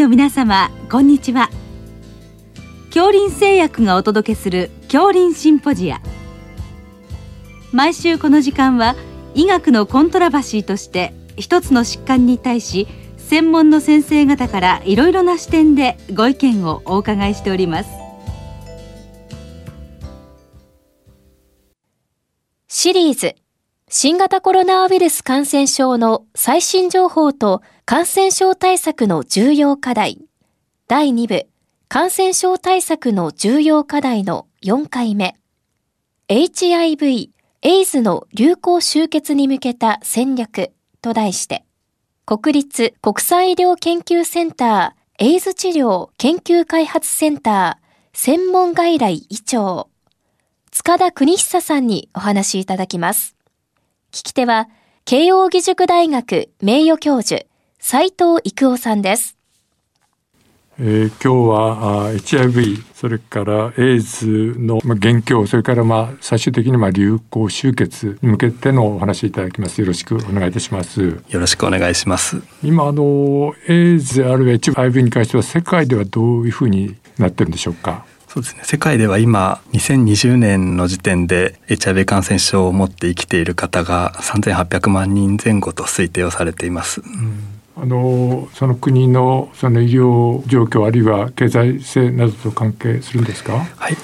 の皆様こんにちは。恐林製薬がお届けする恐林シンポジア。毎週この時間は医学のコントラバシーとして一つの疾患に対し専門の先生方からいろいろな視点でご意見をお伺いしております。シリーズ。新型コロナウイルス感染症の最新情報と感染症対策の重要課題。第2部。感染症対策の重要課題の4回目。HIV エイズの流行終結に向けた戦略と題して、国立国際医療研究センターエイズ治療研究開発センター専門外来医長、塚田邦久さんにお話しいただきます。聞き手は、慶應義塾大学名誉教授、斉藤育夫さんです。えー、今日はあ HIV それからエイズの、まあ、現況それからまあ最終的にまあ流行終結に向けてのお話いただきます。よろしくお願いいたします。よろしくお願いします。今あのエイズあるいは HIV に関しては世界ではどういうふうになってるんでしょうか？そうですね世界では今2020年の時点で HIV 感染症を持って生きている方が3800万人前後と推定をされています、うんあのその国のその医療状況あるいは経済性などと関係するんですか？はい。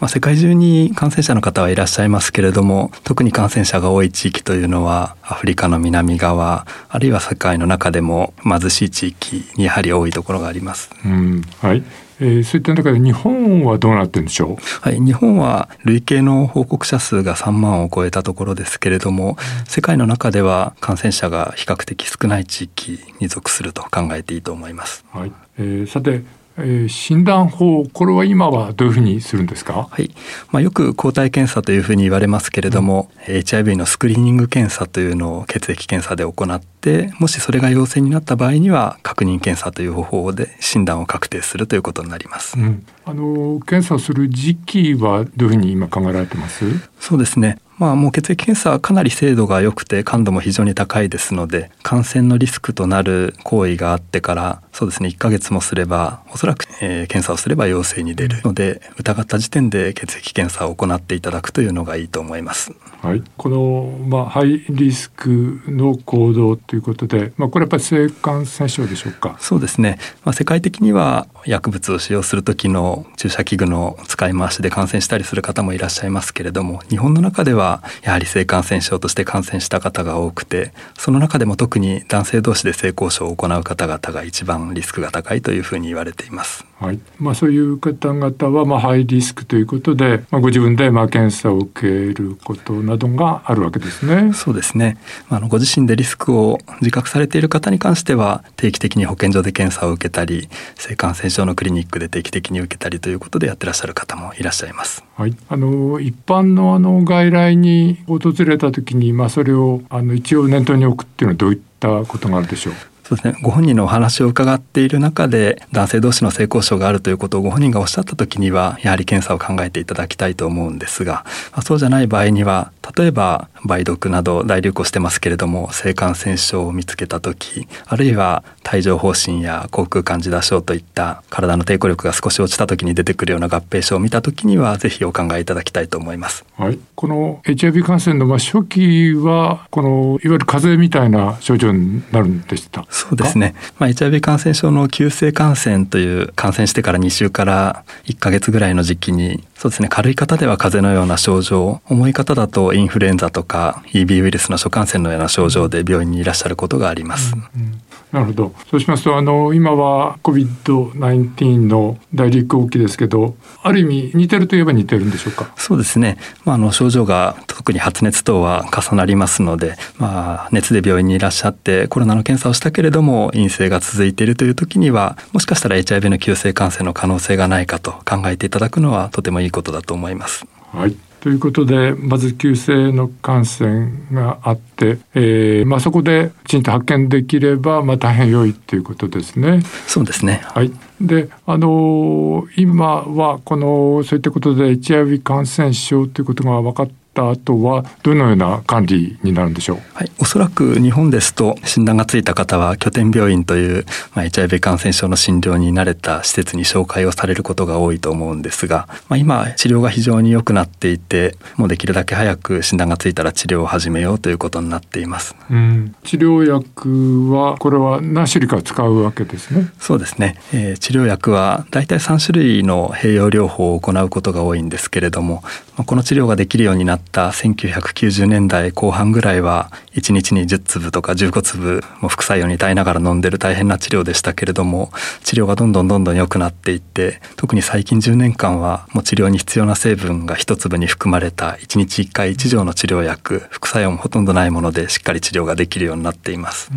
まあ、世界中に感染者の方はいらっしゃいますけれども特に感染者が多い地域というのはアフリカの南側あるいは世界の中でも貧しい地域にやはり多いところがあります。うん、はいえー、そういった中で日本はどうなってるんでしょう、はい、日本は累計の報告者数が3万を超えたところですけれども、世界の中では感染者が比較的少ない地域に属すると考えていいと思います。はいえー、さてえー、診断法これは今はどういうふうにするんですか、はい。まあ、よく抗体検査というふうに言われますけれども、うん、HIV のスクリーニング検査というのを血液検査で行ってもしそれが陽性になった場合には確認検査という方法で診断を確定するということになります。うん、あの検査する時期はどういうふうに今考えられてます？そうですね。まあ、もう血液検査はかなり精度が良くて感度も非常に高いですので感染のリスクとなる行為があってからそうですね。1ヶ月もすればおそらく、えー、検査をすれば陽性に出る。ので疑った時点で血液検査を行っていただくというのがいいと思います。はい、この、まあ、ハイリスクの行動ということで、まあ、これやっぱり性感染症でしょうか？そうですね、まあ、世界的には薬物を使用する時の注射器具の使い回しで感染したりする方もいらっしゃいますけれども日本の中ではやはり性感染症として感染した方が多くてその中でも特に男性同士で性交渉を行う方々が一番リスクが高いというふうに言われています。はいまあ、そういう方々はまあハイリスクということで、まあ、ご自分でまあ検査を受けることなどがあるわけですね。そうですね。あのご自身でリスクを自覚されている方に関しては定期的に保健所で検査を受けたり性感染症のクリニックで定期的に受けたりということでやってらっしゃる方もいらっしゃいます。はい、あの一般のあの外来に訪れた時にまあそれをあの一応念頭に置くっていうのはどういったことがあるでしょう？そうですね、ご本人のお話を伺っている中で男性同士の性交渉があるということをご本人がおっしゃった時にはやはり検査を考えていただきたいと思うんですが、まあ、そうじゃない場合には例えば梅毒など大流行してますけれども性感染症を見つけた時あるいは帯状疱疹や口腔カンジダ症といった体の抵抗力が少し落ちた時に出てくるような合併症を見た時にはぜひお考えいただきたいと思います。はい、この HIV 感染のまあ初期はこのいわゆる風邪みたいな症状になるんでしたそうですね、まあ、HIV 感染症の急性感染という感染してから2週から1ヶ月ぐらいの時期にそうですね軽い方では風邪のような症状重い方だとインフルエンザとか EB ウイルスの諸感染のような症状で病院にいらっしゃることがあります。うんうんなるほど。そうしますと、あの、今は COVID-19 の大流行期ですけど、ある意味似てるといえば似てるんでしょうか？そうですね。まあ、あの、症状が特に発熱等は重なりますので、まあ、熱で病院にいらっしゃってコロナの検査をしたけれども陰性が続いているという時には、もしかしたら HIV の急性感染の可能性がないかと考えていただくのはとてもいいことだと思います。はい。ということでまず急性の感染があって、えーまあ、そこできちんと発見できれば、まあ、大変良いということですね。そうですね、はい、であの今はこのそういったことで HIV 感染症ということが分かっった後はどのような管理になるんでしょう、はい、おそらく日本ですと診断がついた方は拠点病院という、まあ、HIV 感染症の診療に慣れた施設に紹介をされることが多いと思うんですが、まあ、今治療が非常に良くなっていてもうできるだけ早く診断がついたら治療を始めようということになっています、うん、治療薬はこれは何種類か使うわけですね？そうですね、えー、治療薬はだいたい3種類の併用療法を行うことが多いんですけれどもこの治療ができるようになった1990年代後半ぐらいは1日に10粒とか15粒も副作用に耐えながら飲んでる大変な治療でしたけれども治療がどんどんどんどん良くなっていって特に最近10年間はもう治療に必要な成分が1粒に含まれた1日1回1錠の治療薬副作用もほとんどないものでしっかり治療ができるようになっています。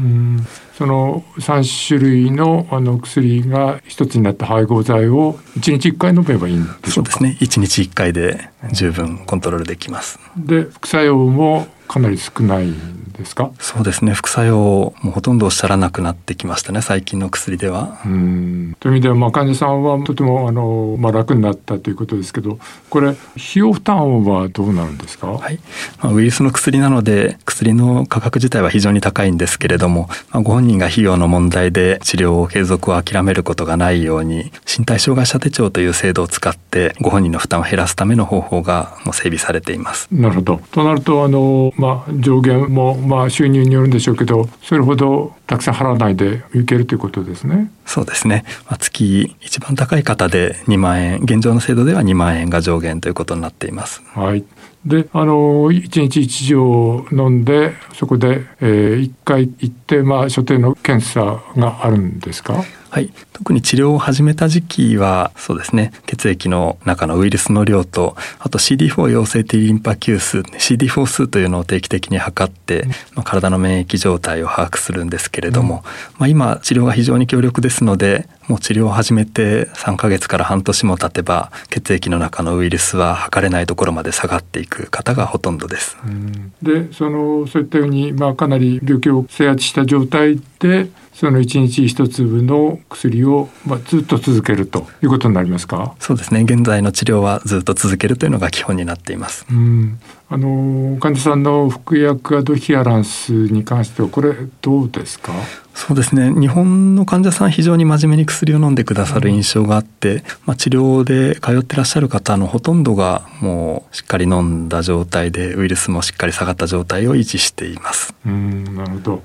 その3種類のあの薬が一つになった配合剤を1日1回飲めばいいんでしょうか？そうですね1日1回で十分コントロールできます。で副作用もかなり少ないですか？そうですね。副作用もほとんどおっしゃらなくなってきましたね最近の薬では。うん。という意味では、まあ、患者さんはとてもあの、まあ、楽になったということですけどこれ費用負担はどうなるんですか、はい。まあ、ウイルスの薬なので薬の価格自体は非常に高いんですけれども、まあ、ご本人が費用の問題で治療を継続を諦めることがないように身体障害者手帳という制度を使ってご本人の負担を減らすための方法がもう整備されています。なるほど。となるとあの、まあ、上限も、まあ、収入によるんでしょうけどそれほどたくさん払わないでいけるということですね。そうですね。まあ、月一番高い方で2万円、現状の制度では2万円が上限ということになっています。はい。で、あの一日一錠飲んでそこで、えー、1回行ってまあ所定の検査があるんですか？はい、特に治療を始めた時期はそうですね。血液の中のウイルスの量とあと CD4 陽性 T リンパ球数 CD4 数というのを定期的に測って、まあ、体の免疫状態を把握するんですけれども、うん、まあ、今治療が非常に強力ですのでもう治療を始めて3ヶ月から半年も経てば血液の中のウイルスは測れないところまで下がっていく方がほとんどです。うん、でそのそういったように、まあ、かなり病気を制圧した状態でその1日1粒の薬を、まあ、ずっと続けるということになりますか？そうですね現在の治療はずっと続けるというのが基本になっています。うんあの患者さんの服薬アドヒアランスに関してはこれどうですか？そうですね。日本の患者さん非常に真面目に薬を飲んでくださる印象があって、まあ、治療で通ってらっしゃる方のほとんどがもうしっかり飲んだ状態でウイルスもしっかり下がった状態を維持しています。うんなるほど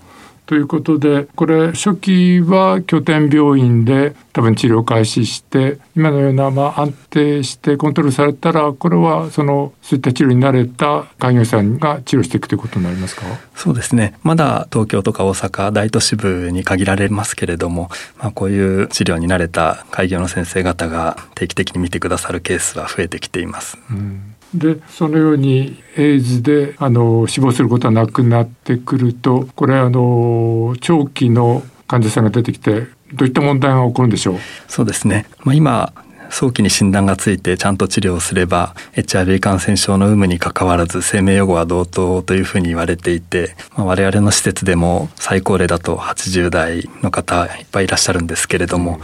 ということでこれ初期は拠点病院で多分治療開始して今のようなまあ安定してコントロールされたらこれはそのそういった治療に慣れた開業さんが治療していくということになりますか？そうですね。まだ東京とか大阪大都市部に限られますけれども、まあ、こういう治療に慣れた開業の先生方が定期的に見てくださるケースは増えてきています。うんでそのようにエイズであの死亡することはなくなってくるとこれあの長期の患者さんが出てきてどういった問題が起こるんでしょう？そうですね、まあ、今早期に診断がついてちゃんと治療すれば HIV 感染症の有無にかかわらず生命予後は同等というふうに言われていて、まあ、我々の施設でも最高齢だと80代の方いっぱいいらっしゃるんですけれども、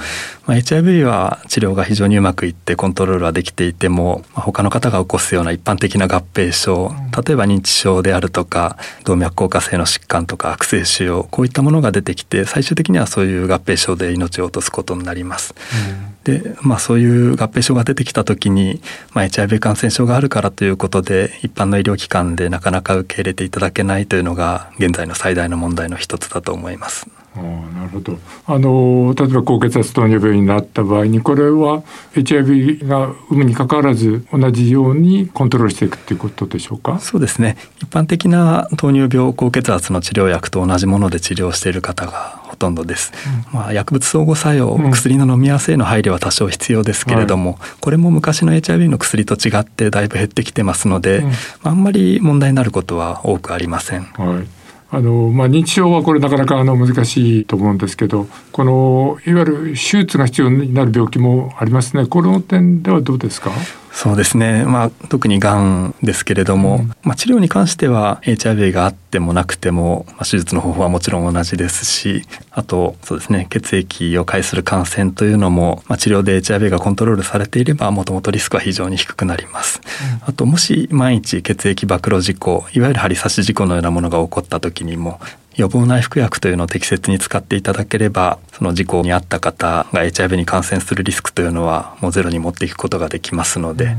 まあ、HIV は治療が非常にうまくいってコントロールはできていても、まあ、他の方が起こすような一般的な合併症例えば認知症であるとか動脈硬化性の疾患とか悪性腫瘍こういったものが出てきて最終的にはそういう合併症で命を落とすことになります。うんで、まあ、そういう合併症が出てきた時に、まあ、HIV 感染症があるからということで一般の医療機関でなかなか受け入れていただけないというのが現在の最大の問題の一つだと思います。あなるほど。あの例えば高血圧糖尿病になった場合にこれは HIV が有無にかかわらず同じようにコントロールしていくということでしょうか？そうですね。一般的な糖尿病高血圧の治療薬と同じもので治療している方がほとんどです、うん、まあ、薬物相互作用、うん、薬の飲み合わせへの配慮は多少必要ですけれども、はい、これも昔の HIV の薬と違ってだいぶ減ってきてますので、うん、あんまり問題になることは多くありません。はいあのまあ、認知症はこれなかなかあの難しいと思うんですけどこのいわゆる手術が必要になる病気もありますね。この点ではどうですか？そうですね、まあ、特にがんですけれども、うん、まあ、治療に関しては HIV があってもなくても、まあ、手術の方法はもちろん同じですしあとそうですね血液を介する感染というのも、まあ、治療で HIV がコントロールされていればもともとリスクは非常に低くなります、うん、あともし万一血液暴露事故いわゆる針刺し事故のようなものが起こった時にも予防内服薬というのを適切に使っていただければその事故に遭った方が HIV に感染するリスクというのはもうゼロに持っていくことができますので、うん、ま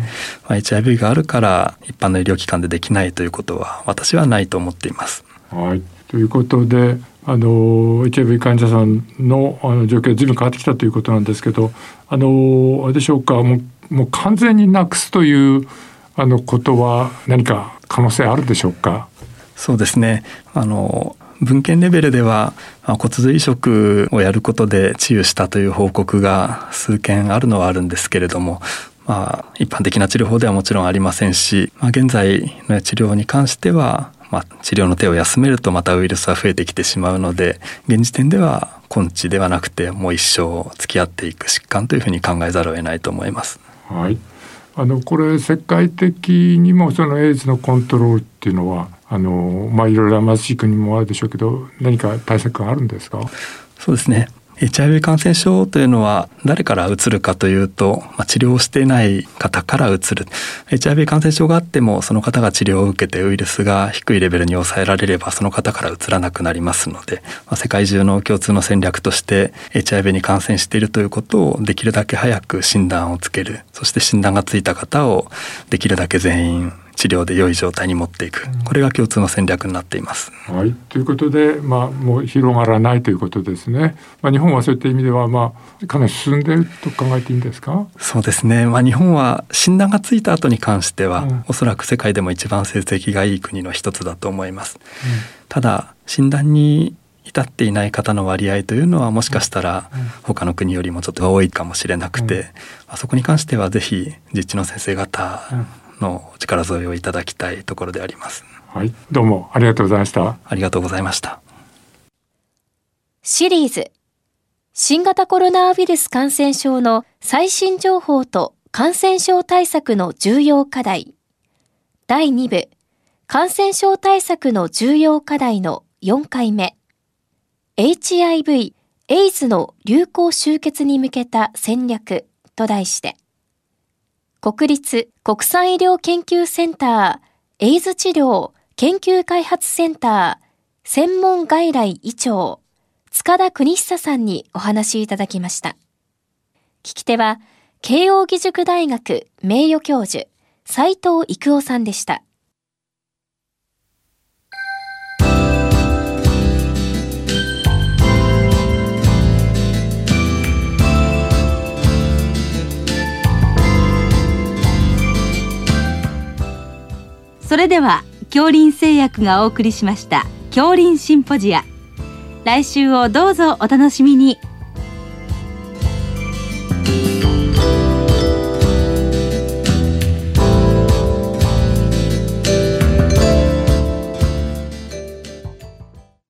あ、HIV があるから一般の医療機関でできないということは私はないと思っています。はい、ということであの HIV 患者さんのあの状況が随分変わってきたということなんですけどあのあれでしょうかもうもう完全になくすというあのことは何か可能性あるでしょうか？そうですね。あの文献レベルでは骨髄移植をやることで治癒したという報告が数件あるのはあるんですけれどもまあ、一般的な治療法ではもちろんありませんし、まあ、現在の治療に関しては、まあ、治療の手を休めるとまたウイルスは増えてきてしまうので現時点では根治ではなくてもう一生付き合っていく疾患というふうに考えざるを得ないと思います。はいあのこれ世界的にもそのエイズのコントロールっていうのはあのまあいろいろ貧しい国もあるでしょうけど何か対策があるんですか？そうですね。HIV 感染症というのは誰からうつるかというと、まあ、治療してない方からうつる。HIV 感染症があってもその方が治療を受けてウイルスが低いレベルに抑えられればその方からうつらなくなりますので、まあ、世界中の共通の戦略として HIV に感染しているということをできるだけ早く診断をつける。そして診断がついた方をできるだけ全員治療で良い状態に持っていく。これが共通の戦略になっています。はい、ということで、まあ、もう広がらないということですね。まあ、日本はそういった意味では、まあ、かなり進んでいると考えていいんですか？そうですね、まあ、日本は診断がついた後に関しては、うん、おそらく世界でも一番成績がいい国の一つだと思います。うん、ただ診断に至っていない方の割合というのはもしかしたら他の国よりもちょっと多いかもしれなくて、うん、あそこに関してはぜひ実地の先生方の力添えをいただきたいところであります。はい、どうもありがとうございました。ありがとうございました。シリーズ新型コロナウイルス感染症の最新情報と感染症対策の重要課題第2部感染症対策の重要課題の4回目 HIV エイズの流行終結に向けた戦略と題して国立国際医療研究センターエイズ治療研究開発センター専門外来医長塚田邦久さんにお話いただきました。聞き手は慶應義塾大学名誉教授斎藤育夫さんでした。それでは恐林製薬がお送りしました恐林シンポジア。来週をどうぞお楽しみに。